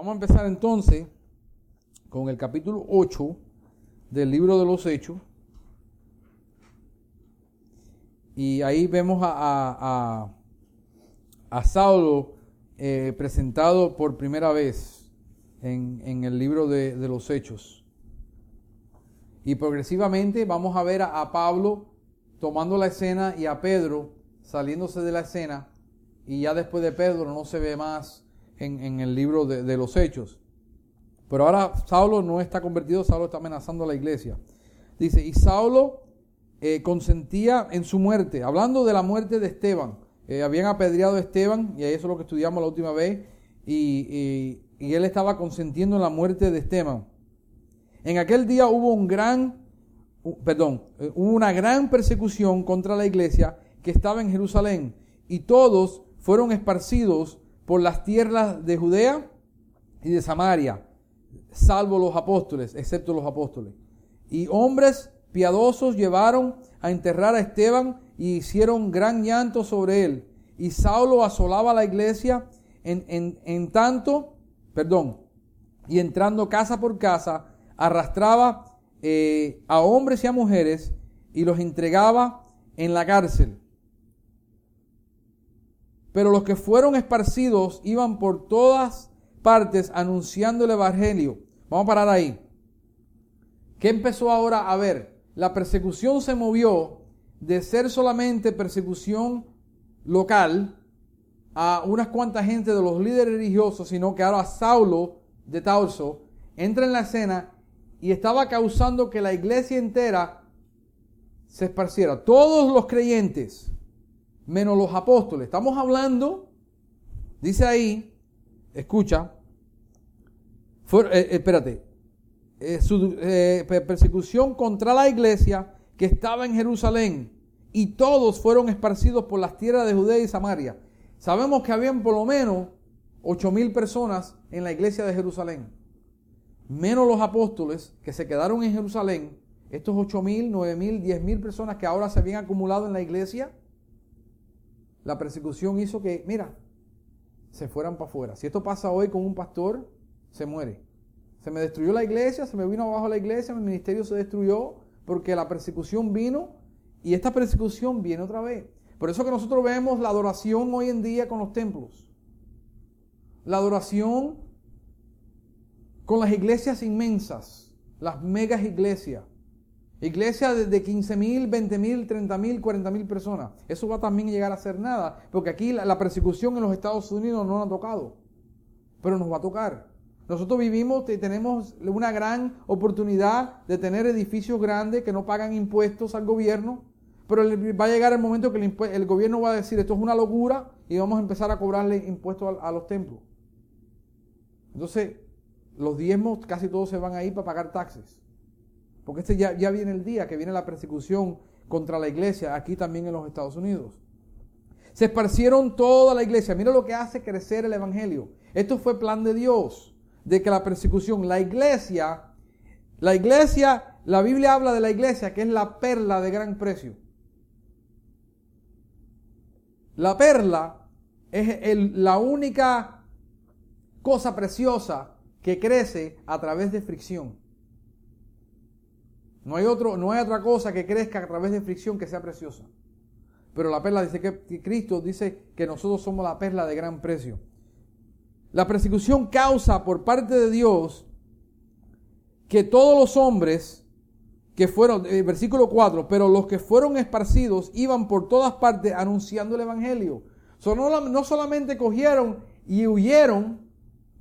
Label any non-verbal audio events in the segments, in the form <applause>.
Vamos a empezar entonces con el capítulo 8 del libro de los Hechos. Y ahí vemos a, a, Saulo eh, presentado por primera vez en, el libro de, los Hechos. Y progresivamente vamos a ver a, Pablo tomando la escena y a Pedro saliéndose de la escena. Y ya después de Pedro no se ve más en, el libro de, los Hechos. Pero ahora Saulo no está convertido, Saulo está amenazando a la iglesia. Dice, y Saulo eh, consentía en su muerte, hablando de la muerte de Esteban. Eh, habían apedreado a Esteban, y eso es lo que estudiamos la última vez, y, y él estaba consentiendo en la muerte de Esteban. En aquel día hubo un gran, perdón, eh, hubo una gran persecución contra la iglesia que estaba en Jerusalén, y todos fueron esparcidos por las tierras de Judea y de Samaria, salvo los apóstoles, excepto los apóstoles. Y hombres piadosos llevaron a enterrar a Esteban y hicieron gran llanto sobre él. Y Saulo asolaba la iglesia en, en, tanto, perdón, y entrando casa por casa, arrastraba eh, a hombres y a mujeres y los entregaba en la cárcel. Pero los que fueron esparcidos iban por todas partes anunciando el Evangelio. Vamos a parar ahí. ¿Qué empezó ahora a ver? La persecución se movió de ser solamente persecución local a unas cuantas gente de los líderes religiosos, sino que ahora Saulo de Tarso entra en la escena y estaba causando que la iglesia entera se esparciera. Todos los creyentes menos los apóstoles. Estamos hablando, dice ahí, escucha, eh, eh, espérate, eh, su persecución contra la iglesia que estaba en Jerusalén y todos fueron esparcidos por las tierras de Judea y Samaria. Sabemos que habían por lo menos ocho mil personas en la iglesia de Jerusalén, menos los apóstoles que se quedaron en Jerusalén, estos ocho mil, nueve mil, diez mil personas que ahora se habían acumulado en la iglesia, la persecución hizo que, mira, se fueran para afuera. Si esto pasa hoy con un pastor, se muere. Se me destruyó la iglesia, se me vino abajo la iglesia, mi ministerio se destruyó porque la persecución vino y esta persecución viene otra vez. Por eso que nosotros vemos la adoración hoy en día con los templos. La adoración con las iglesias inmensas, las megas iglesias. Iglesia de 15 mil, 20 mil, 30 mil, 40 mil personas. Eso va también a llegar a ser nada, porque aquí la, persecución en los Estados Unidos no nos ha tocado, pero nos va a tocar. Nosotros vivimos y tenemos una gran oportunidad de tener edificios grandes que no pagan impuestos al gobierno, pero va a llegar el momento que el, gobierno va a decir esto es una locura y vamos a empezar a cobrarle impuestos a, a los templos. Entonces, los diezmos casi todos se van a ir para pagar taxes. Porque este ya, ya viene el día que viene la persecución contra la iglesia aquí también en los Estados Unidos. Se esparcieron toda la iglesia. Mira lo que hace crecer el Evangelio. Esto fue plan de Dios, de que la persecución, la iglesia, la iglesia, la Biblia habla de la iglesia que es la perla de gran precio. La perla es la única cosa preciosa que crece a través de fricción. No hay, otro, no hay otra cosa que crezca a través de fricción que sea preciosa. Pero la perla dice que Cristo dice que nosotros somos la perla de gran precio. La persecución causa por parte de Dios que todos los hombres que fueron, eh, versículo 4, pero los que fueron esparcidos iban por todas partes anunciando el Evangelio. no, no solamente cogieron y huyeron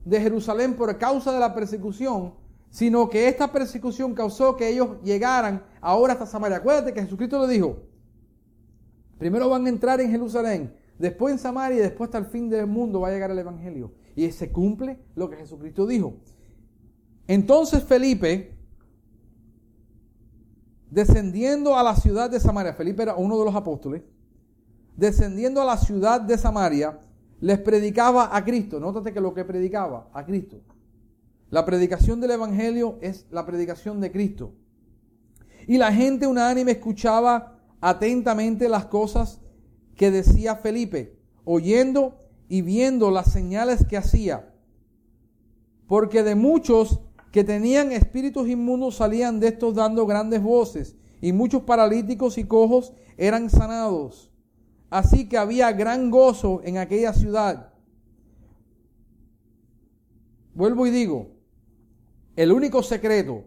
de Jerusalén por causa de la persecución, sino que esta persecución causó que ellos llegaran ahora hasta Samaria. Acuérdate que Jesucristo le dijo, primero van a entrar en Jerusalén, después en Samaria y después hasta el fin del mundo va a llegar el Evangelio. Y se cumple lo que Jesucristo dijo. Entonces Felipe, descendiendo a la ciudad de Samaria, Felipe era uno de los apóstoles, descendiendo a la ciudad de Samaria, les predicaba a Cristo. Nótate que lo que predicaba, a Cristo. La predicación del Evangelio es la predicación de Cristo. Y la gente unánime escuchaba atentamente las cosas que decía Felipe, oyendo y viendo las señales que hacía. porque de muchos que tenían espíritus inmundos salían de estos dando grandes voces, y muchos paralíticos y cojos eran sanados. Así que había gran gozo en aquella ciudad. Vuelvo y digo, el único secreto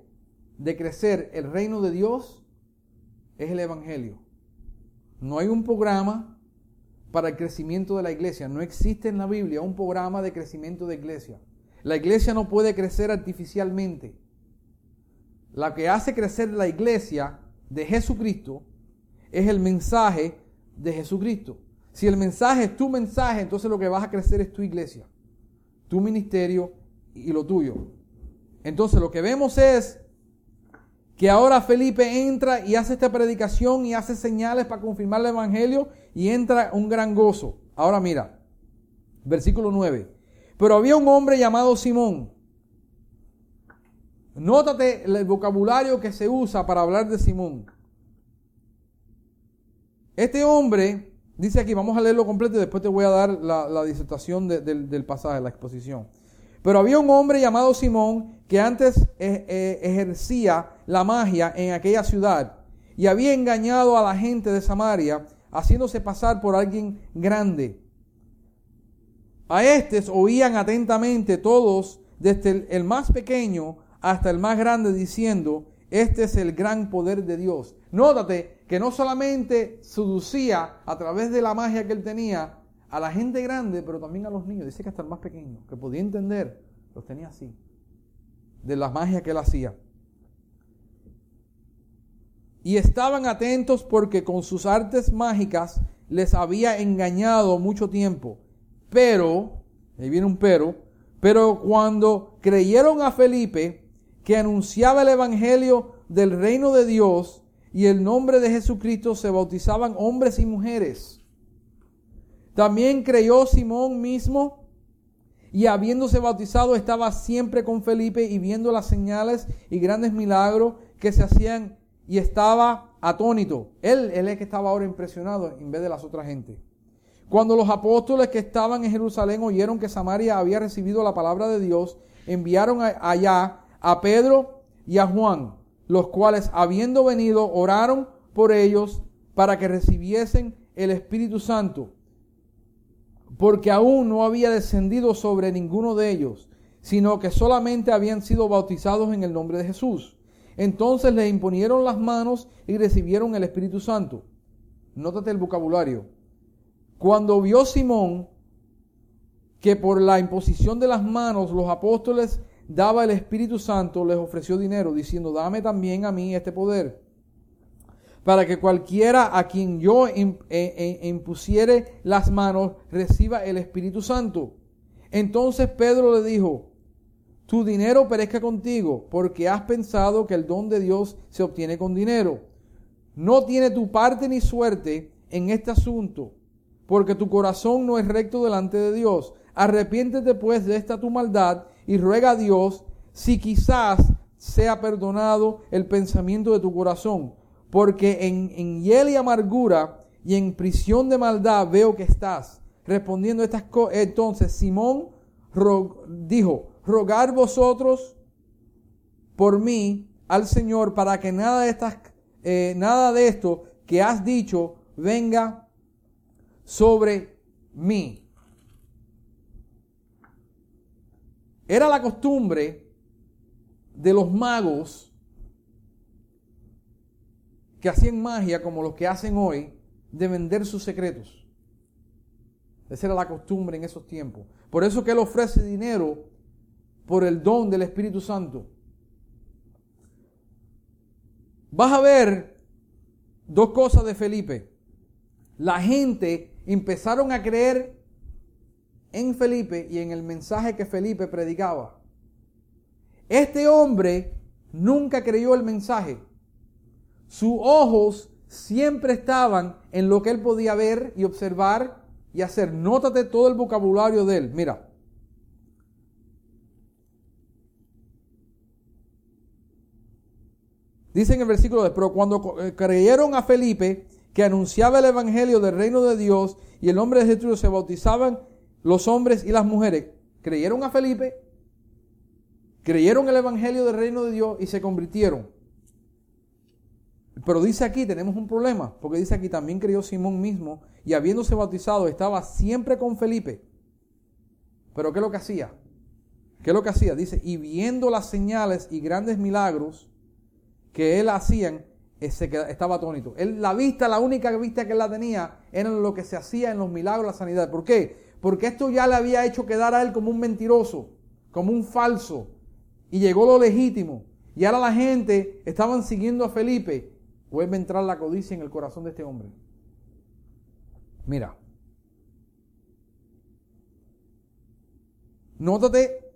de crecer el reino de Dios es el Evangelio. No hay un programa para el crecimiento de la iglesia. No existe en la Biblia un programa de crecimiento de iglesia. La iglesia no puede crecer artificialmente. La que hace crecer la iglesia de Jesucristo es el mensaje de Jesucristo. Si el mensaje es tu mensaje, entonces lo que vas a crecer es tu iglesia, tu ministerio y lo tuyo. Entonces lo que vemos es que ahora Felipe entra y hace esta predicación y hace señales para confirmar el Evangelio y entra un gran gozo. Ahora mira, versículo 9. Pero había un hombre llamado Simón. Nótate el vocabulario que se usa para hablar de Simón. Este hombre, dice aquí, vamos a leerlo completo y después te voy a dar la, disertación del pasaje, la exposición. Pero había un hombre llamado Simón que antes eh, eh, ejercía la magia en aquella ciudad y había engañado a la gente de Samaria, haciéndose pasar por alguien grande. A estos oían atentamente todos, desde el más pequeño hasta el más grande, diciendo, este es el gran poder de Dios. Nótate que no solamente seducía a través de la magia que él tenía a la gente grande, pero también a los niños. Dice que hasta el más pequeño, que podía entender, los tenía así, de la magia que él hacía. Y estaban atentos porque con sus artes mágicas les había engañado mucho tiempo. Pero, ahí viene un pero, pero cuando creyeron a Felipe, que anunciaba el Evangelio del reino de Dios y el nombre de Jesucristo se bautizaban hombres y mujeres. También creyó Simón mismo y habiéndose bautizado estaba siempre con Felipe y viendo las señales y grandes milagros que se hacían y estaba atónito. Él, él es que estaba ahora impresionado en vez de las otras gente. Cuando los apóstoles que estaban en Jerusalén oyeron que Samaria había recibido la palabra de Dios, enviaron allá a Pedro y a Juan, los cuales habiendo venido oraron por ellos para que recibiesen el Espíritu Santo, porque aún no había descendido sobre ninguno de ellos, sino que solamente habían sido bautizados en el nombre de Jesús. Entonces les imponieron las manos y recibieron el Espíritu Santo. Nótate el vocabulario. Cuando vio Simón que por la imposición de las manos los apóstoles daba el Espíritu Santo, les ofreció dinero, diciendo, dame también a mí este poder, para que cualquiera a quien yo eh, eh, impusiere las manos reciba el Espíritu Santo. Entonces Pedro le dijo, tu dinero perezca contigo, porque has pensado que el don de Dios se obtiene con dinero. No tiene tu parte ni suerte en este asunto, porque tu corazón no es recto delante de Dios. Arrepiéntete pues de esta tu maldad y ruega a Dios si quizás sea perdonado el pensamiento de tu corazón, porque en, en hiel y amargura y en prisión de maldad veo que estás. Respondiendo estas cosas, entonces Simón dijo, rogar vosotros por mí al Señor para que nada de estas, eh, nada de esto que has dicho venga sobre mí. Era la costumbre de los magos que hacían magia como los que hacen hoy de vender sus secretos. Esa era la costumbre en esos tiempos. Por eso que él ofrece dinero por el don del Espíritu Santo. Vas a ver dos cosas de Felipe. La gente empezaron a creer en Felipe y en el mensaje que Felipe predicaba. Este hombre nunca creyó el mensaje. Sus ojos siempre estaban en lo que él podía ver y observar y hacer. Nótate todo el vocabulario de él. Mira. Dice en el versículo 2, pero cuando eh, creyeron a Felipe, que anunciaba el evangelio del reino de Dios y el nombre de Jesús se bautizaban los hombres y las mujeres creyeron a Felipe creyeron el Evangelio del reino de Dios y se convirtieron. Pero dice aquí, tenemos un problema, porque dice aquí, también creyó Simón mismo y habiéndose bautizado estaba siempre con Felipe. Pero ¿qué es lo que hacía? ¿Qué es lo que hacía? Dice, y viendo las señales y grandes milagros que él hacían, estaba atónito. Él, la vista, la única vista que él la tenía, era lo que se hacía en los milagros, la sanidad. ¿Por qué? Porque esto ya le había hecho quedar a él como un mentiroso, como un falso. Y llegó lo legítimo. Y ahora la gente estaban siguiendo a Felipe. Vuelve a entrar la codicia en el corazón de este hombre. Mira. Nótate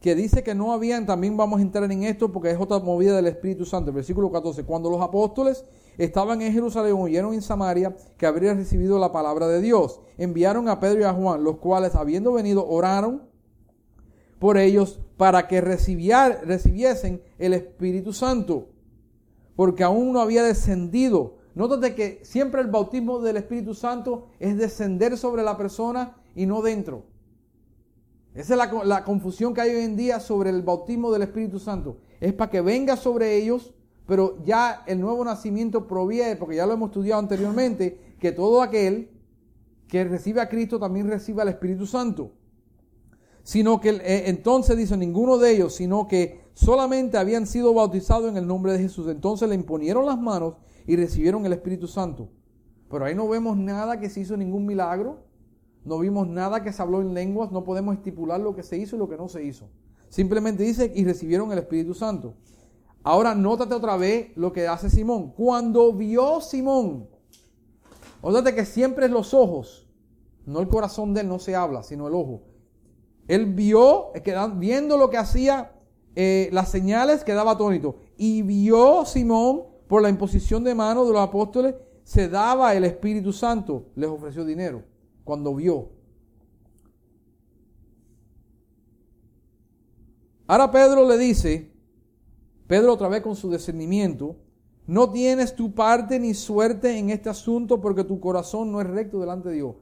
que dice que no habían, también vamos a entrar en esto porque es otra movida del Espíritu Santo. versículo 14, cuando los apóstoles estaban en Jerusalén, oyeron en Samaria que habrían recibido la palabra de Dios. Enviaron a Pedro y a Juan, los cuales habiendo venido oraron por ellos para que recibiesen el Espíritu Santo, porque aún no había descendido. Nótate que siempre el bautismo del Espíritu Santo es descender sobre la persona y no dentro. Esa es la, confusión que hay hoy en día sobre el bautismo del Espíritu Santo. Es para que venga sobre ellos, pero ya el nuevo nacimiento proviene, porque ya lo hemos estudiado anteriormente, que todo aquel que recibe a Cristo también recibe al Espíritu Santo. Sino que eh, entonces dice ninguno de ellos, sino que solamente habían sido bautizados en el nombre de Jesús. Entonces le imponieron las manos y recibieron el Espíritu Santo. Pero ahí no vemos nada que se hizo ningún milagro, no vimos nada que se habló en lenguas, no podemos estipular lo que se hizo y lo que no se hizo. Simplemente dice, y recibieron el Espíritu Santo. Ahora nótate otra vez lo que hace Simón. Cuando vio Simón, nótate que siempre es los ojos, no el corazón de él no se habla, sino el ojo. Él vio, viendo lo que hacía, eh, las señales, quedaba atónito. Y vio Simón, por la imposición de manos de los apóstoles, se daba el Espíritu Santo, les ofreció dinero cuando vio. Ahora Pedro le dice, Pedro otra vez con su discernimiento, no tienes tu parte ni suerte en este asunto porque tu corazón no es recto delante de Dios.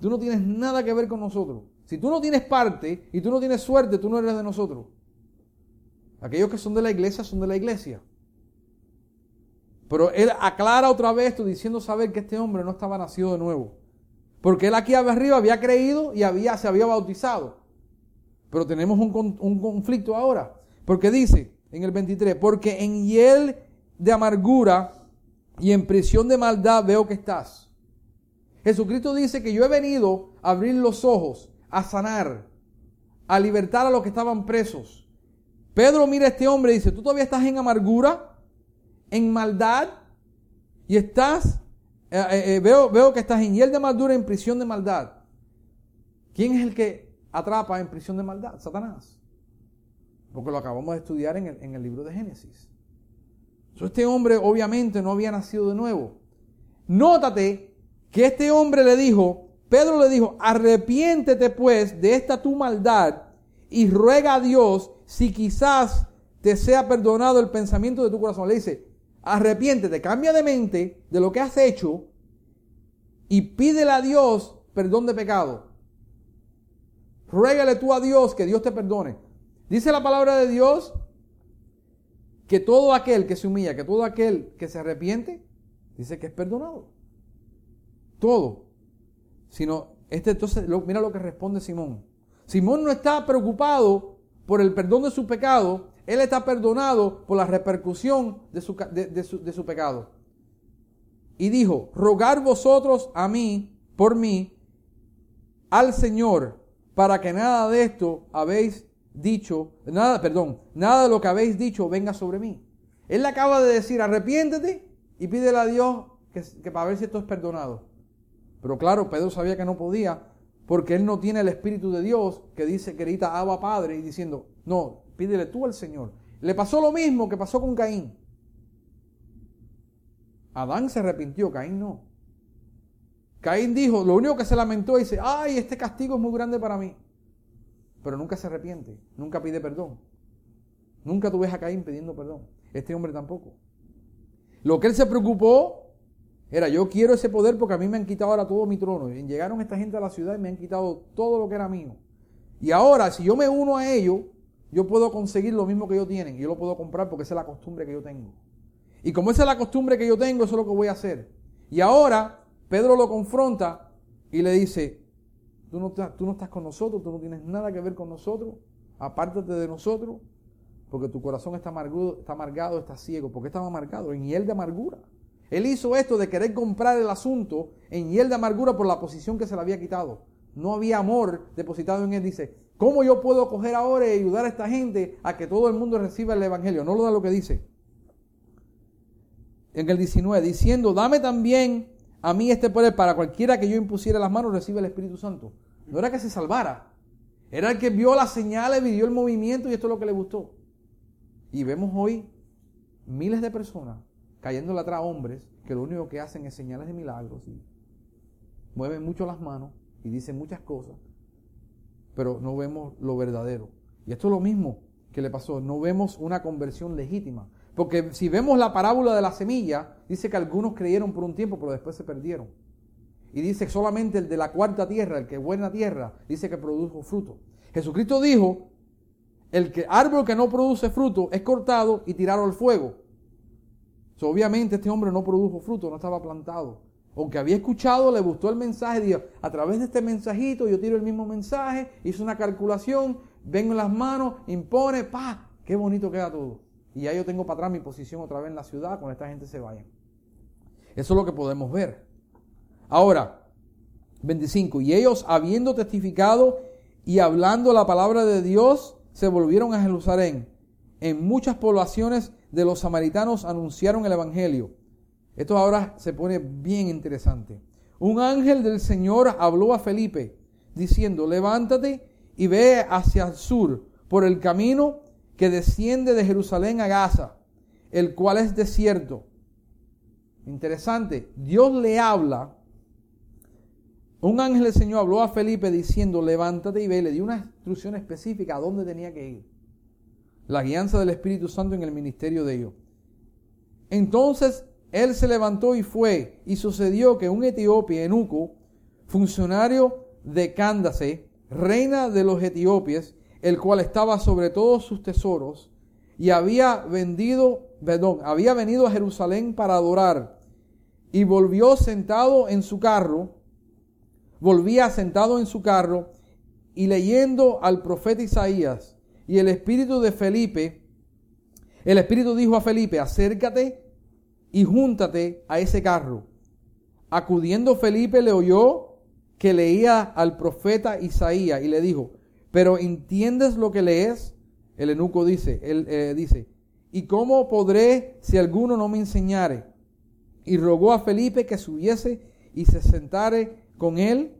Tú no tienes nada que ver con nosotros. Si tú no tienes parte y tú no tienes suerte, tú no eres de nosotros. Aquellos que son de la iglesia son de la iglesia. Pero él aclara otra vez esto diciendo saber que este hombre no estaba nacido de nuevo. Porque él aquí arriba había creído y había, se había bautizado. Pero tenemos un, un conflicto ahora. Porque dice en el 23, porque en hiel de amargura y en prisión de maldad veo que estás. Jesucristo dice que yo he venido a abrir los ojos, a sanar, a libertar a los que estaban presos. Pedro mira a este hombre y dice, tú todavía estás en amargura, en maldad, y estás eh, eh, eh, veo, veo que estás en hiel de maldura, en prisión de maldad. ¿Quién es el que atrapa en prisión de maldad? Satanás. Porque lo acabamos de estudiar en el, en el libro de Génesis. este hombre obviamente no había nacido de nuevo. Nótate que este hombre le dijo, Pedro le dijo, arrepiéntete pues de esta tu maldad y ruega a Dios si quizás te sea perdonado el pensamiento de tu corazón. Le dice, arrepiéntete, cambia de mente de lo que has hecho y pídele a Dios perdón de pecado. Ruégale tú a Dios que Dios te perdone. Dice la palabra de Dios que todo aquel que se humilla, que todo aquel que se arrepiente, dice que es perdonado. Todo. Sino, este entonces, mira lo que responde Simón. Simón no está preocupado por el perdón de su pecado, él está perdonado por la repercusión de su, pecado. Y dijo, rogar vosotros a mí, por mí, al Señor, para que nada de esto habéis dicho, nada, perdón, nada de lo que habéis dicho venga sobre mí. Él le acaba de decir, arrepiéntete y pídele a Dios que, que, para ver si esto es perdonado. Pero claro, Pedro sabía que no podía, porque él no tiene el Espíritu de Dios que dice que grita Abba Padre y diciendo, no, Pídele tú al Señor. Le pasó lo mismo que pasó con Caín. Adán se arrepintió, Caín no. Caín dijo, lo único que se lamentó dice, ay, este castigo es muy grande para mí. Pero nunca se arrepiente, nunca pide perdón. Nunca tú ves a Caín pidiendo perdón. Este hombre tampoco. Lo que él se preocupó era, yo quiero ese poder porque a mí me han quitado ahora todo mi trono. llegaron esta gente a la ciudad y me han quitado todo lo que era mío. Y ahora, si yo me uno a ellos, yo puedo conseguir lo mismo que ellos tienen yo lo puedo comprar porque esa es la costumbre que yo tengo. Y como esa es la costumbre que yo tengo, eso es lo que voy a hacer. Y ahora Pedro lo confronta y le dice, tú no, tú no estás con nosotros, tú no tienes nada que ver con nosotros, apártate de nosotros, porque tu corazón está amargado, está amargado, está ciego. ¿Por qué estaba amargado? En hiel de amargura. Él hizo esto de querer comprar el asunto en hiel de amargura por la posición que se le había quitado. No había amor depositado en él. Dice, ¿cómo yo puedo coger ahora y ayudar a esta gente a que todo el mundo reciba el Evangelio? No lo da lo que dice. En el 19, diciendo, dame también a mí este poder para cualquiera que yo impusiera las manos reciba el Espíritu Santo. No era que se salvara. Era el que vio las señales, vivió el movimiento y esto es lo que le gustó. Y vemos hoy miles de personas cayéndole atrás hombres que lo único que hacen es señales de milagros y mueven mucho las manos y dicen muchas cosas, pero no vemos lo verdadero. Y esto es lo mismo que le pasó, no vemos una conversión legítima. Porque si vemos la parábola de la semilla, dice que algunos creyeron por un tiempo, pero después se perdieron. Y dice solamente el de la cuarta tierra, el que buena tierra, dice que produjo fruto. Jesucristo dijo el que, árbol que no produce fruto es cortado y tirado al fuego. Obviamente este hombre no produjo fruto, no estaba plantado. Aunque había escuchado, le gustó el mensaje, dijo, a través de este mensajito yo tiro el mismo mensaje, hizo una calculación, vengo en las manos, impone, pa, qué bonito queda todo. Y ya yo tengo para atrás mi posición otra vez en la ciudad cuando esta gente se vaya. Eso es lo que podemos ver. Ahora, 25. Y ellos, habiendo testificado y hablando la palabra de Dios, se volvieron a Jerusalén. En muchas poblaciones de los samaritanos anunciaron el Evangelio. Esto ahora se pone bien interesante. Un ángel del Señor habló a Felipe diciendo, levántate y ve hacia el sur por el camino que desciende de Jerusalén a Gaza, el cual es desierto. Interesante, Dios le habla. Un ángel del Señor habló a Felipe diciendo, levántate y ve, le dio una instrucción específica a dónde tenía que ir. La guianza del Espíritu Santo en el ministerio de ellos. Entonces él se levantó y fue, y sucedió que un etíope, Enuco, funcionario de Cándase, reina de los etíopes, el cual estaba sobre todos sus tesoros, y había vendido, perdón, había venido a Jerusalén para adorar, y volvió sentado en su carro, volvía sentado en su carro y leyendo al profeta Isaías y el espíritu de Felipe, el espíritu dijo a Felipe, acércate y júntate a ese carro. Acudiendo Felipe le oyó que leía al profeta Isaías y le dijo, pero ¿entiendes lo que lees? El enuco dice, él eh, dice, ¿y cómo podré si alguno no me enseñare? Y rogó a Felipe que subiese y se sentare con él,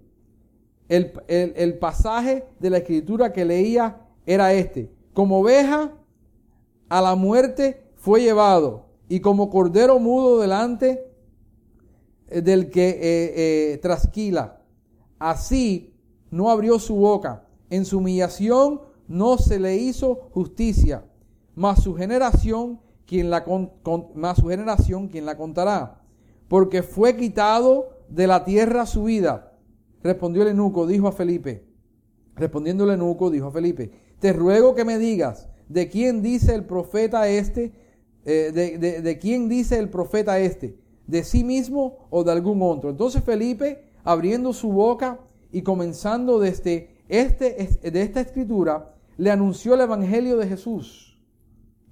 el, pasaje de la escritura que leía era este. Como oveja a la muerte fue llevado y como cordero mudo delante eh, del que eh, eh, trasquila. Así no abrió su boca. En su humillación no se le hizo justicia. Mas su generación, quien la, más su generación, quien la contará. Porque fue quitado de la tierra su vida. Respondió el eunuco, dijo a Felipe. Respondiendo el eunuco, dijo a Felipe, te ruego que me digas, ¿de quién dice el profeta este? Eh, de, de, quién dice el profeta este? ¿De sí mismo o de algún otro? Entonces Felipe, abriendo su boca y comenzando desde este, de esta escritura, le anunció el evangelio de Jesús.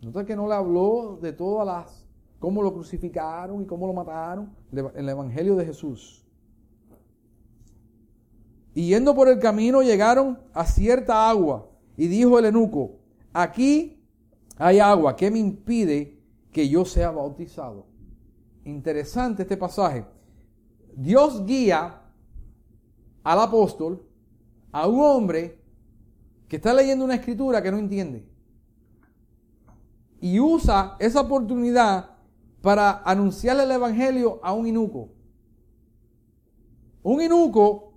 Nota que no le habló de todas las, cómo lo crucificaron y cómo lo mataron, el evangelio de Jesús. Y yendo por el camino llegaron a cierta agua. Y dijo el enuco, aquí hay agua, ¿qué me impide que yo sea bautizado? Interesante este pasaje. Dios guía al apóstol, a un hombre que está leyendo una escritura que no entiende. Y usa esa oportunidad para anunciarle el evangelio a un inuco. Un inuco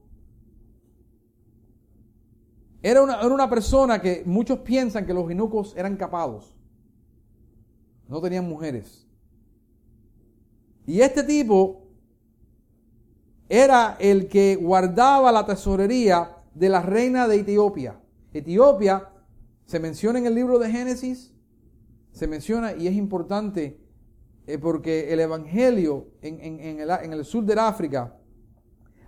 era una, persona que muchos piensan que los eunucos eran capados. No tenían mujeres. Y este tipo era el que guardaba la tesorería de la reina de Etiopía. Etiopía Se menciona en el libro de Génesis, se menciona y es importante eh, porque el Evangelio en, el, en el sur de África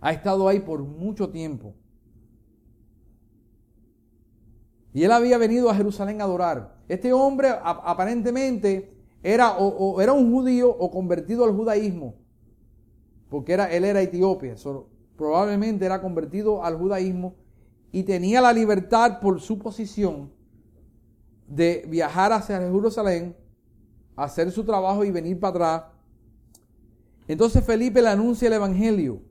ha estado ahí por mucho tiempo. Y él había venido a Jerusalén a adorar. Este hombre aparentemente era o, era un judío o convertido al judaísmo, porque era, él era etíope, probablemente era convertido al judaísmo y tenía la libertad por su posición de viajar hacia Jerusalén, hacer su trabajo y venir para atrás. Entonces Felipe le anuncia el Evangelio.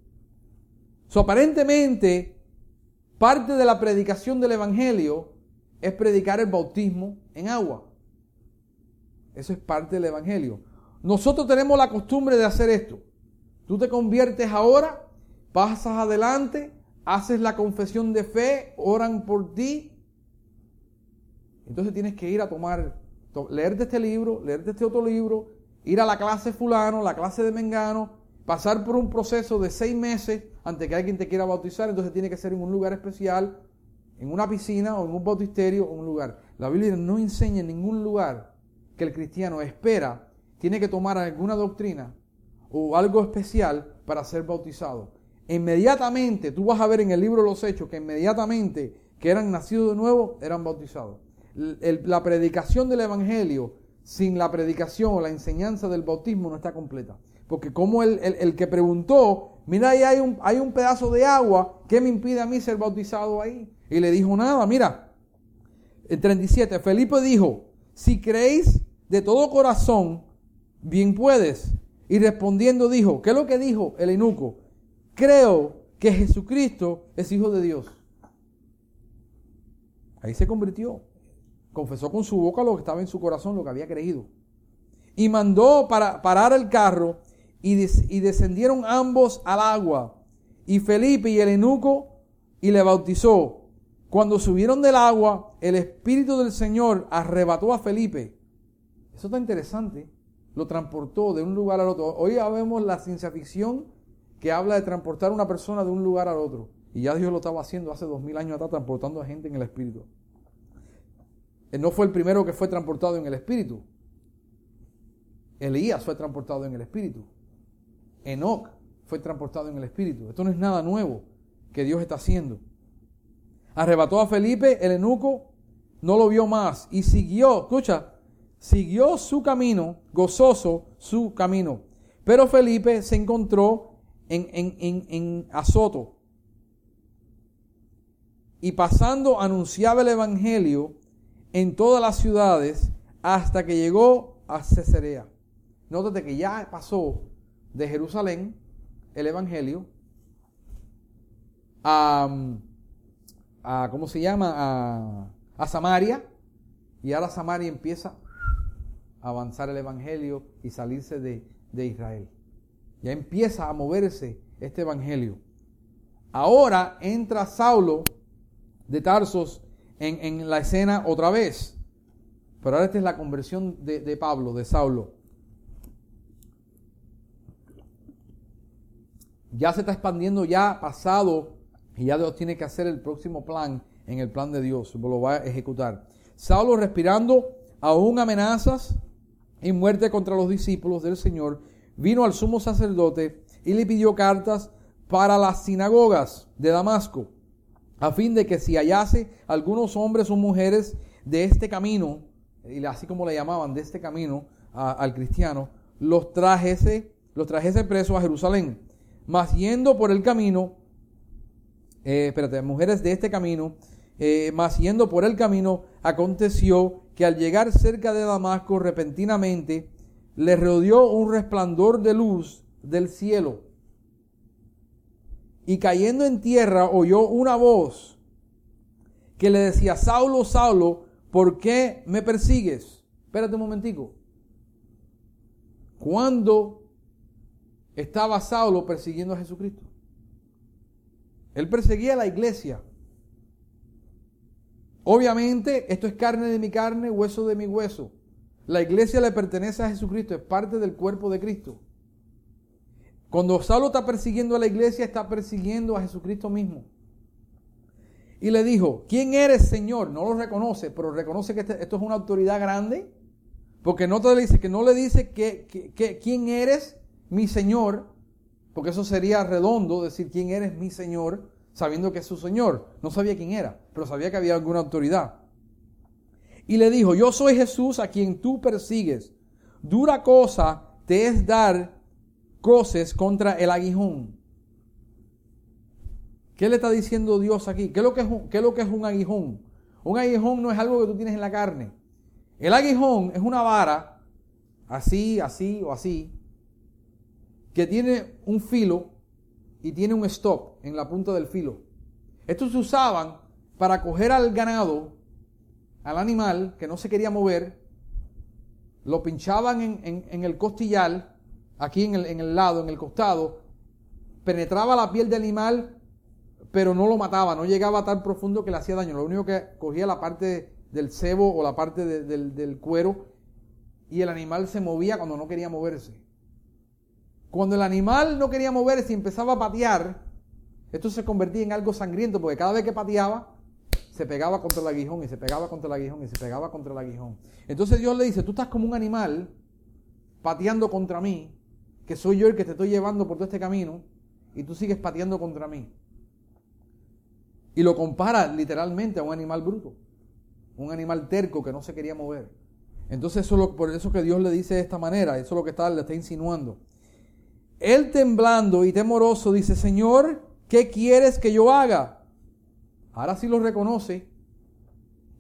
So, aparentemente, parte de la predicación del Evangelio es predicar el bautismo en agua. Eso es parte del Evangelio. Nosotros tenemos la costumbre de hacer esto. Tú te conviertes ahora, pasas adelante, haces la confesión de fe, oran por ti. Entonces tienes que ir a tomar, leerte este libro, leerte este otro libro, ir a la clase fulano, la clase de Mengano, pasar por un proceso de seis meses antes que alguien te quiera bautizar. Entonces tiene que ser en un lugar especial, en una piscina o en un bautisterio o un lugar. La Biblia no enseña en ningún lugar que el cristiano espera, tiene que tomar alguna doctrina o algo especial para ser bautizado. Inmediatamente, tú vas a ver en el libro de los Hechos que inmediatamente que eran nacidos de nuevo, eran bautizados. la predicación del Evangelio sin la predicación o la enseñanza del bautismo no está completa. Porque como el, el, que preguntó, mira, ahí hay un, hay un pedazo de agua, ¿qué me impide a mí ser bautizado ahí? Y le dijo nada, mira, el 37, Felipe dijo, si creéis de todo corazón, bien puedes. Y respondiendo dijo, ¿qué es lo que dijo el eunuco? Creo que Jesucristo es Hijo de Dios. Ahí se convirtió. Confesó con su boca lo que estaba en su corazón, lo que había creído. Y mandó para parar el carro y, y descendieron ambos al agua. Y Felipe y el eunuco y le bautizó. Cuando subieron del agua, el Espíritu del Señor arrebató a Felipe. Eso está interesante. Lo transportó de un lugar al otro. Hoy ya vemos la ciencia ficción que habla de transportar a una persona de un lugar al otro. Y ya Dios lo estaba haciendo hace dos mil años atrás, transportando a gente en el Espíritu. Él no fue el primero que fue transportado en el Espíritu. Elías fue transportado en el Espíritu. Enoch fue transportado en el Espíritu. Esto no es nada nuevo que Dios está haciendo. Arrebató a Felipe, el enuco, no lo vio más y siguió, escucha, siguió su camino, gozoso su camino. Pero Felipe se encontró en, en, en, Azoto y pasando anunciaba el Evangelio en todas las ciudades hasta que llegó a Cesarea. Nótate que ya pasó de Jerusalén el Evangelio a a ¿cómo se llama? A, Samaria. Y ahora Samaria empieza a avanzar el Evangelio y salirse de, Israel. Ya empieza a moverse este Evangelio. Ahora entra Saulo de Tarsos en, la escena otra vez. Pero ahora esta es la conversión de, de Pablo, de Saulo. Ya se está expandiendo, ya pasado y ya Dios tiene que hacer el próximo plan en el plan de Dios, lo va a ejecutar. Saulo respirando aún amenazas y muerte contra los discípulos del Señor, vino al sumo sacerdote y le pidió cartas para las sinagogas de Damasco, a fin de que si hallase algunos hombres o mujeres de este camino, y así como le llamaban de este camino al cristiano, los trajese, los trajese presos a Jerusalén. Mas yendo por el camino, eh, espérate, mujeres de este camino, eh, mas yendo por el camino, aconteció que al llegar cerca de Damasco, repentinamente, le rodeó un resplandor de luz del cielo. Y cayendo en tierra, oyó una voz que le decía, Saulo, Saulo, ¿por qué me persigues? Espérate un momentico. ¿Cuándo estaba Saulo persiguiendo a Jesucristo? Él perseguía a la iglesia. Obviamente, esto es carne de mi carne, hueso de mi hueso. La iglesia le pertenece a Jesucristo, es parte del cuerpo de Cristo. Cuando Saulo está persiguiendo a la iglesia, está persiguiendo a Jesucristo mismo. y le dijo, ¿quién eres Señor? No lo reconoce, pero reconoce que este, esto es una autoridad grande. Porque no te dice que no le dice que, que, quién eres mi Señor, porque eso sería redondo decir quién eres mi Señor, sabiendo que es su Señor. No sabía quién era, pero sabía que había alguna autoridad. Y le dijo, yo soy Jesús a quien tú persigues. Dura cosa te es dar coces contra el aguijón. ¿Qué le está diciendo Dios aquí? ¿Qué que es un, ¿Qué es lo que es un aguijón? Un aguijón no es algo que tú tienes en la carne. El aguijón es una vara, así, así o así, que tiene un filo y tiene un stop en la punta del filo. Estos se usaban para coger al ganado, al animal que no se quería mover, lo pinchaban en, el costillar, aquí en el, lado, en el costado, penetraba la piel del animal pero no lo mataba, no llegaba tan profundo que le hacía daño. Lo único que cogía la parte del cebo o la parte del, cuero y el animal se movía cuando no quería moverse. Cuando el animal no quería moverse y empezaba a patear, esto se convertía en algo sangriento porque cada vez que pateaba se pegaba contra el aguijón y se pegaba contra el aguijón y se pegaba contra el aguijón. Entonces Dios le dice, tú estás como un animal pateando contra mí, que soy yo el que te estoy llevando por todo este camino, y tú sigues pateando contra mí. Y lo compara literalmente a un animal bruto, un animal terco que no se quería mover. Entonces, eso por eso que Dios le dice de esta manera, eso es lo que está, le está insinuando. Él temblando y temoroso dice, Señor, ¿qué quieres que yo haga? Ahora sí lo reconoce.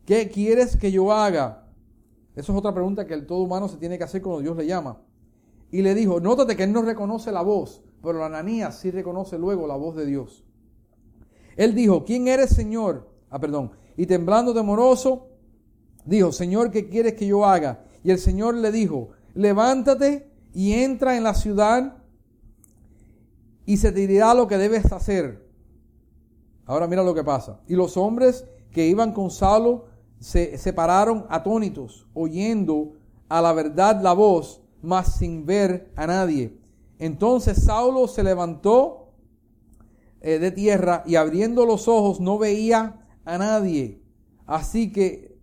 ¿Qué quieres que yo haga? Eso es otra pregunta que el todo humano se tiene que hacer cuando Dios le llama. Y le dijo, nótate que él no reconoce la voz, pero Ananías sí reconoce luego la voz de Dios. Él dijo, ¿quién eres Señor? Ah, perdón. Y temblando temoroso, dijo, Señor, ¿qué quieres que yo haga? Y el Señor le dijo, levántate y entra en la ciudad y se te dirá lo que debes hacer. Ahora mira lo que pasa. Y los hombres que iban con Saulo se separaron atónitos, oyendo a la verdad la voz, mas sin ver a nadie. Entonces Saulo se levantó eh, de tierra y abriendo los ojos no veía a nadie. Así que,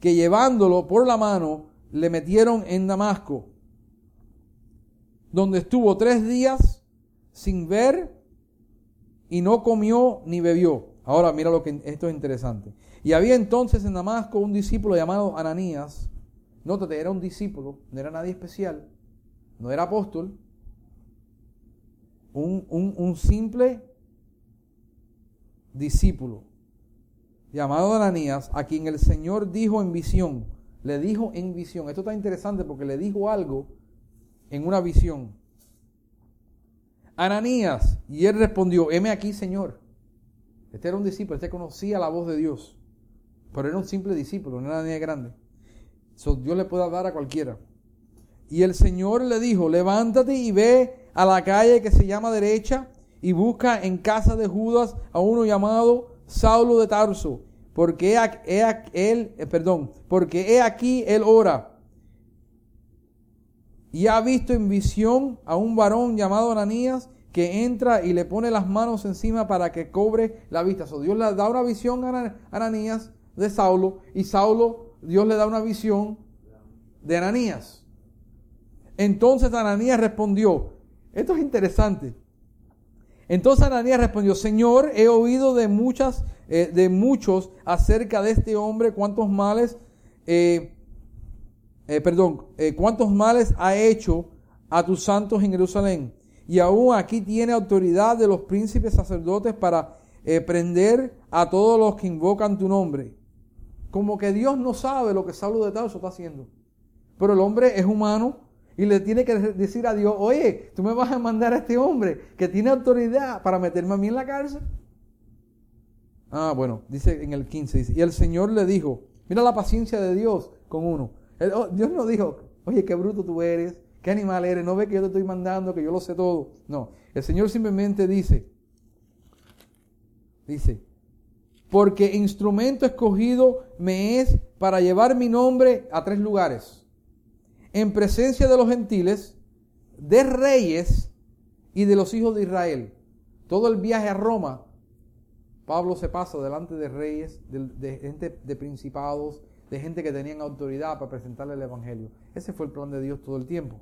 que llevándolo por la mano, le metieron en Damasco, donde estuvo tres días sin ver y no comió ni bebió. Ahora mira lo que esto es interesante. Y había entonces en Damasco un discípulo llamado Ananías. Nótate, era un discípulo, no era nadie especial, no era apóstol, un, simple discípulo llamado Ananías, a quien el Señor dijo en visión, le dijo en visión, esto está interesante porque le dijo algo en una visión. Ananías, y él respondió, heme aquí, Señor. Este era un discípulo, este conocía la voz de Dios, pero era un simple discípulo, no era nadie grande. Dios le puede dar a cualquiera. Y el Señor le dijo, levántate y ve a la calle que se llama derecha y busca en casa de Judas a uno llamado Saulo de Tarso, porque he, él, eh, porque he aquí él ora. Y ha visto en visión a un varón llamado Ananías que entra y le pone las manos encima para que cobre la vista. So, Dios le da una visión a Ananías de Saulo y Saulo, Dios le da una visión de Ananías. Entonces Ananías respondió, esto es interesante. Entonces Ananías respondió, Señor, he oído de muchas, eh, de muchos acerca de este hombre, cuántos males, eh, eh, perdón, cuántos males ha hecho a tus santos en Jerusalén. Y aún aquí tiene autoridad de los príncipes sacerdotes para prender a todos los que invocan tu nombre. Como que Dios no sabe lo que Saulo de Tarso está haciendo. Pero el hombre es humano, y le tiene que decir a Dios, oye, tú me vas a mandar a este hombre que tiene autoridad para meterme a mí en la cárcel. Ah, bueno, dice en el 15, dice, y el Señor le dijo, mira la paciencia de Dios con uno. Oh, Dios no dijo, oye, qué bruto tú eres, qué animal eres, no ve que yo te estoy mandando, que yo lo sé todo. No, el Señor simplemente dice, dice, porque instrumento escogido me es para llevar mi nombre a tres lugares en presencia de los gentiles, de reyes y de los hijos de Israel. Todo el viaje a Roma Pablo se pasa delante de reyes, de, gente de principados, de gente que tenían autoridad para presentarle el Evangelio. Ese fue el plan de Dios todo el tiempo.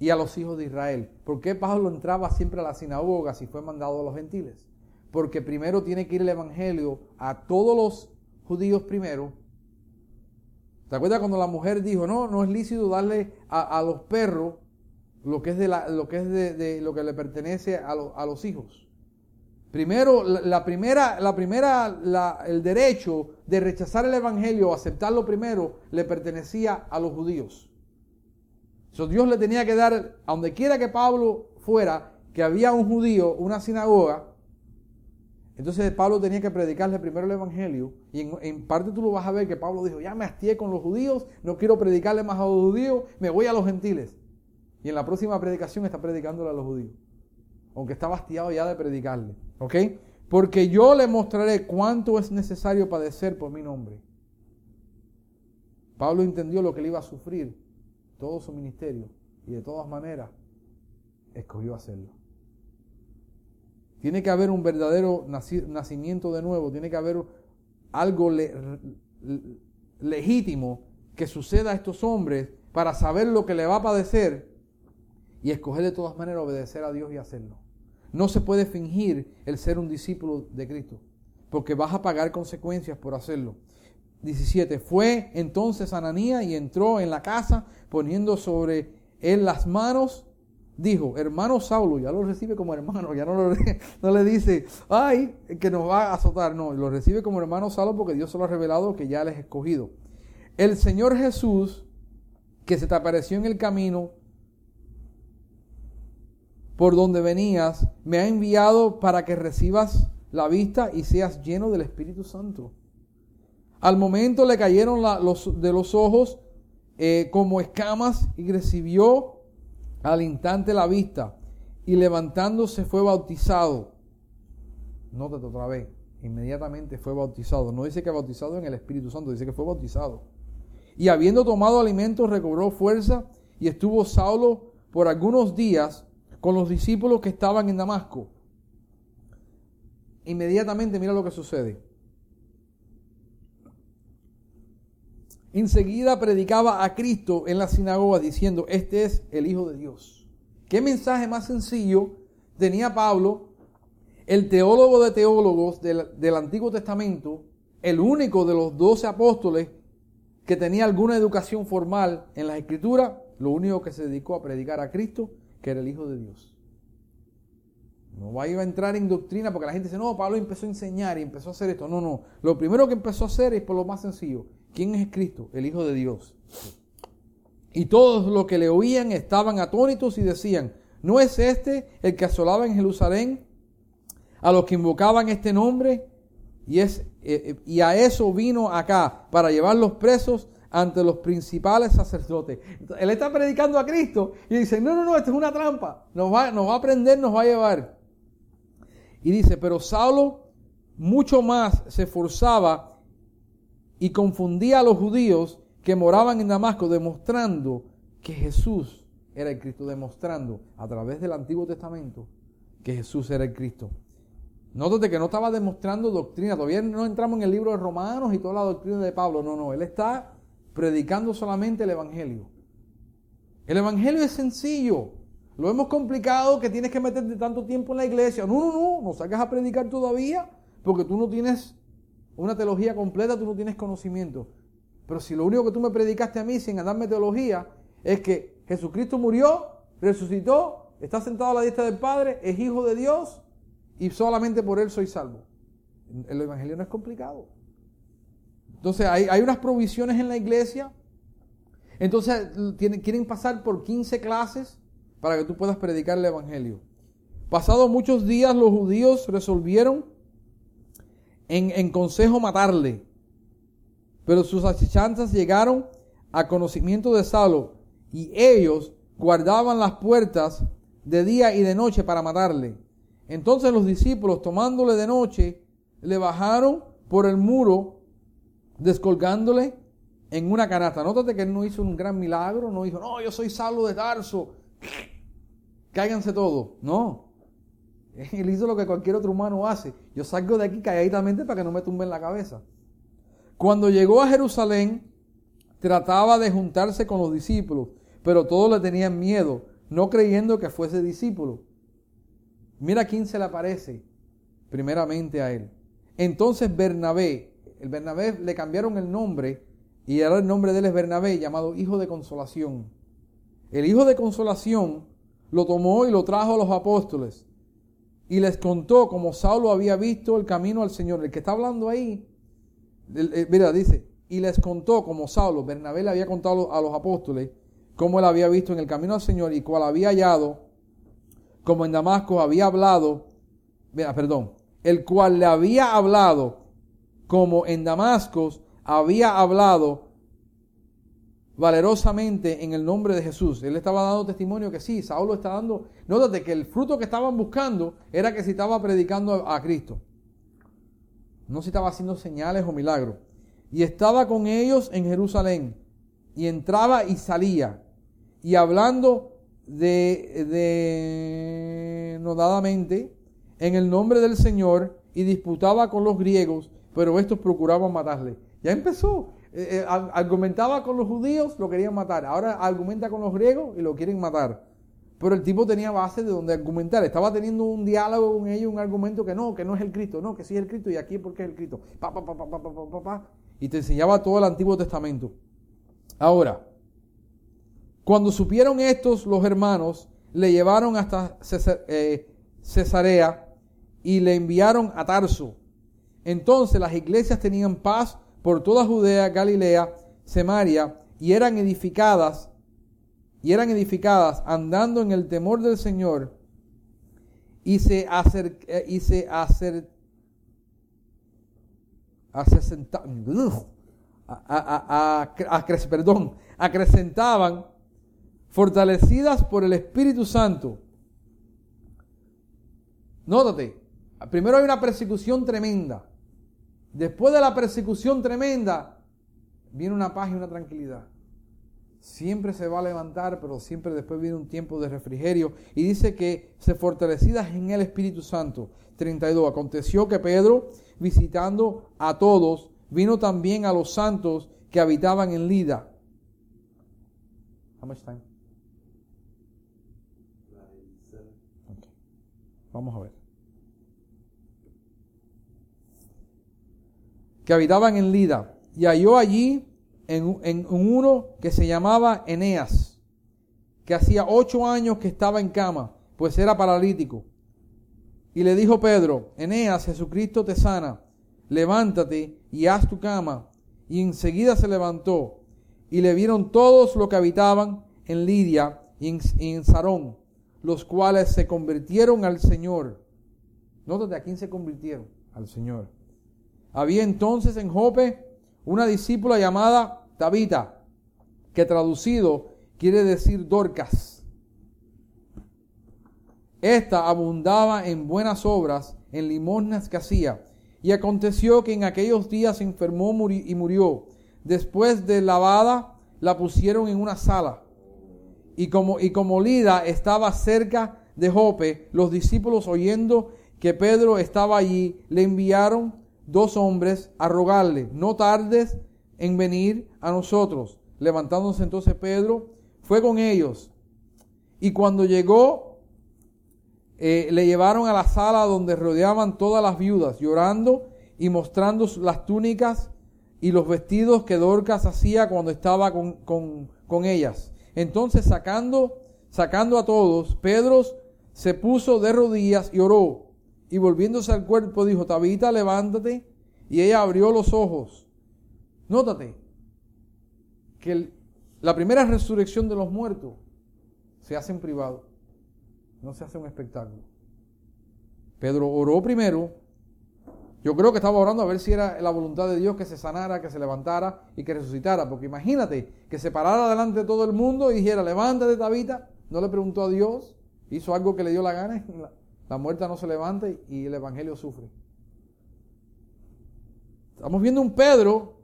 Y a los hijos de Israel. ¿Por qué Pablo entraba siempre a la sinagoga si fue mandado a los gentiles? Porque primero tiene que ir el Evangelio a todos los judíos primero. ¿Te acuerdas cuando la mujer dijo, no, no es lícito darle a, los perros lo que es de, lo, que es de, lo que le pertenece a, a los hijos? Primero, la, primera, la primera, el derecho de rechazar el evangelio o aceptarlo primero le pertenecía a los judíos. So, Dios le tenía que dar, a donde quiera que Pablo fuera, que había un judío, una sinagoga, entonces Pablo tenía que predicarle primero el Evangelio. Y en, parte tú lo vas a ver que Pablo dijo, ya me hastié con los judíos, no quiero predicarle más a los judíos, me voy a los gentiles. Y en la próxima predicación está predicándole a los judíos. Aunque está hastiado ya de predicarle. ¿Ok? Porque yo le mostraré cuánto es necesario padecer por mi nombre. Pablo entendió lo que le iba a sufrir todo su ministerio y de todas maneras escogió hacerlo. Tiene que haber un verdadero nacimiento de nuevo, tiene que haber algo legítimo que suceda a estos hombres para saber lo que le va a padecer y escoger de todas maneras obedecer a Dios y hacerlo. No se puede fingir el ser un discípulo de Cristo, porque vas a pagar consecuencias por hacerlo. 17. Fue entonces Ananía y entró en la casa poniendo sobre él las manos. Dijo, hermano Saulo, ya lo recibe como hermano, ya no, <laughs> no le dice, ay, que nos va a azotar. No, lo recibe como hermano Saulo porque Dios se lo ha revelado que ya les escogido. El Señor Jesús, que se te apareció en el camino, por donde venías, me ha enviado para que recibas la vista y seas lleno del Espíritu Santo. Al momento le cayeron de los ojos eh, como escamas y recibió al instante la vista y levantándose fue bautizado. Nótate otra vez, inmediatamente fue bautizado. No dice que bautizado en el Espíritu Santo, dice que fue bautizado. Y habiendo tomado alimentos recobró fuerza y estuvo Saulo por algunos días con los discípulos que estaban en Damasco. Inmediatamente mira lo que sucede. Enseguida predicaba a Cristo en la sinagoga diciendo, este es el Hijo de Dios. ¿Qué mensaje más sencillo tenía Pablo, el teólogo de teólogos del, del Antiguo Testamento, el único de los doce apóstoles que tenía alguna educación formal en la Escritura, lo único que se dedicó a predicar a Cristo que era el Hijo de Dios. No va a entrar en doctrina porque la gente dice, no, Pablo empezó a enseñar y empezó a hacer esto. No, no. Lo primero que empezó a hacer es por lo más sencillo. ¿Quién es Cristo? El Hijo de Dios. Y todos los que le oían estaban atónitos y decían, ¿no es este el que asolaba en Jerusalén a los que invocaban este nombre? Y, es, eh, eh, y a eso vino acá, para llevarlos presos ante los principales sacerdotes. Él está predicando a Cristo y dice, no, no, no, esto es una trampa, nos va, nos va a prender, nos va a llevar. Y dice, pero Saulo mucho más se esforzaba y confundía a los judíos que moraban en Damasco, demostrando que Jesús era el Cristo, demostrando a través del Antiguo Testamento que Jesús era el Cristo. Nótate que no estaba demostrando doctrina, todavía no entramos en el libro de Romanos y toda la doctrina de Pablo, no, no, él está predicando solamente el Evangelio. El Evangelio es sencillo. Lo hemos complicado que tienes que meterte tanto tiempo en la iglesia. No, no, no, no salgas a predicar todavía porque tú no tienes una teología completa, tú no tienes conocimiento. Pero si lo único que tú me predicaste a mí sin darme teología es que Jesucristo murió, resucitó, está sentado a la diestra del Padre, es hijo de Dios y solamente por él soy salvo. El Evangelio no es complicado. Entonces hay, unas provisiones en la iglesia. Entonces quieren pasar por 15 clases para que tú puedas predicar el Evangelio. Pasados muchos días los judíos resolvieron en, en consejo matarle. Pero sus achichanzas llegaron a conocimiento de Saulo y ellos guardaban las puertas de día y de noche para matarle. Entonces los discípulos, tomándole de noche, le bajaron por el muro descolgándole en una canasta. Nótate que él no hizo un gran milagro, no dijo, no, yo soy salvo de Tarso, cáiganse todos. No. <laughs> Él hizo lo que cualquier otro humano hace. Yo salgo de aquí calladitamente para que no me tumben la cabeza. Cuando llegó a Jerusalén, trataba de juntarse con los discípulos, pero todos le tenían miedo, no creyendo que fuese discípulo. Mira quién se le aparece, primeramente a él. Entonces Bernabé, el Bernabé le cambiaron el nombre y ahora el nombre de él es Bernabé, llamado Hijo de Consolación. El Hijo de Consolación lo tomó y lo trajo a los apóstoles y les contó cómo Saulo había visto el camino al Señor. El que está hablando ahí, eh, mira, dice, y les contó como Saulo, Bernabé le había contado a los apóstoles cómo él había visto en el camino al Señor y cuál había hallado, como en Damasco había hablado, perdón, el cual le había hablado, como en Damasco había hablado valerosamente en el nombre de Jesús. Él estaba dando testimonio que sí, Saulo está dando, nótate que el fruto que estaban buscando era que si estaba predicando a Cristo. No si estaba haciendo señales o milagros. Y estaba con ellos en Jerusalén. Y entraba y salía. Y hablando de, de nodadamente en el nombre del Señor y disputaba con los griegos, pero estos procuraban matarle. Ya empezó. Eh, eh, argumentaba con los judíos, lo querían matar. Ahora argumenta con los griegos y lo quieren matar. Pero el tipo tenía base de donde argumentar. Estaba teniendo un diálogo con ellos, un argumento que no, que no es el Cristo, no, que sí es el Cristo y aquí porque es el Cristo. Pa, pa, pa, y te enseñaba todo el Antiguo Testamento. Ahora, cuando supieron estos, los hermanos le llevaron hasta eh, Cesarea y le enviaron a Tarso. Entonces las iglesias tenían paz por toda Judea, Galilea, Samaria, y eran edificadas, y eran edificadas andando en el temor del Señor, y se acer, eh, y se acer, perdón, acrecentaban, fortalecidas por el Espíritu Santo. Nótate, primero hay una persecución tremenda. Después de la persecución tremenda, viene una paz y una tranquilidad. Siempre se va a levantar, pero siempre después viene un tiempo de refrigerio. Y dice que se fortalecidas en el Espíritu Santo. 32. Aconteció que Pedro, visitando a todos, vino también a los santos que habitaban en Lida. Vamos a ver. Que habitaban en Lida, y halló allí en, en, uno que se llamaba Eneas, que hacía ocho años que estaba en cama, pues era paralítico. Y le dijo Pedro, Eneas, Jesucristo te sana, levántate y haz tu cama. Y enseguida se levantó, y le vieron todos los que habitaban en Lidia y en, Sarón, los cuales se convirtieron al Señor. Nótate a quién se convirtieron, al Señor. Había entonces en Jope una discípula llamada Tabita, que traducido quiere decir Dorcas. Esta abundaba en buenas obras, en limosnas que hacía. Y aconteció que en aquellos días se enfermó y murió. Después de lavada, la pusieron en una sala. Y como, y como Lida estaba cerca de Jope, los discípulos oyendo que Pedro estaba allí, le enviaron dos hombres a rogarle, no tardes en venir a nosotros. Levantándose entonces Pedro, fue con ellos. Y cuando llegó, eh, le llevaron a la sala donde rodeaban todas las viudas, llorando y mostrando las túnicas y los vestidos que Dorcas hacía cuando estaba con, con, con ellas. Entonces sacando, sacando a todos, Pedro se puso de rodillas y oró y volviéndose al cuerpo dijo, Tabita, levántate. Y ella abrió los ojos. Nótate que la primera resurrección de los muertos se hace en privado, no se hace un espectáculo. Pedro oró primero. Yo creo que estaba orando a ver si era la voluntad de Dios que se sanara, que se levantara y que resucitara. Porque imagínate que se parara delante de todo el mundo y dijera, levántate, Tabita. No le preguntó a Dios, hizo algo que le dio la gana la muerta no se levanta y el Evangelio sufre. Estamos viendo un Pedro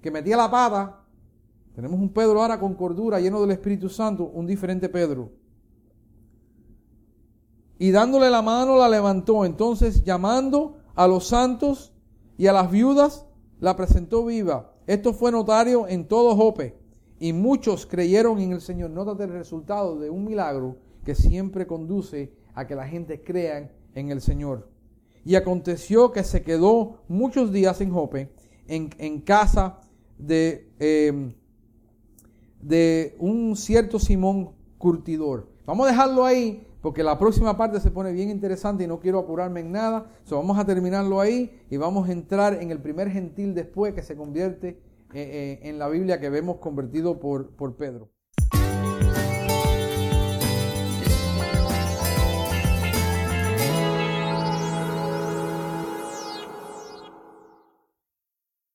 que metía la pata. Tenemos un Pedro ahora con cordura, lleno del Espíritu Santo, un diferente Pedro. y dándole la mano la levantó. Entonces llamando a los santos y a las viudas, la presentó viva. Esto fue notario en todo Jope y muchos creyeron en el Señor. Nótate el resultado de un milagro que siempre conduce a que la gente crea en el Señor. Y aconteció que se quedó muchos días en Jope, en, casa de, em, de un cierto Simón curtidor. Vamos a dejarlo ahí porque la próxima parte se pone bien interesante y no quiero apurarme en nada. So, vamos a terminarlo ahí y vamos a entrar en el primer gentil después que se convierte eh, eh, en la Biblia que vemos convertido por, por Pedro.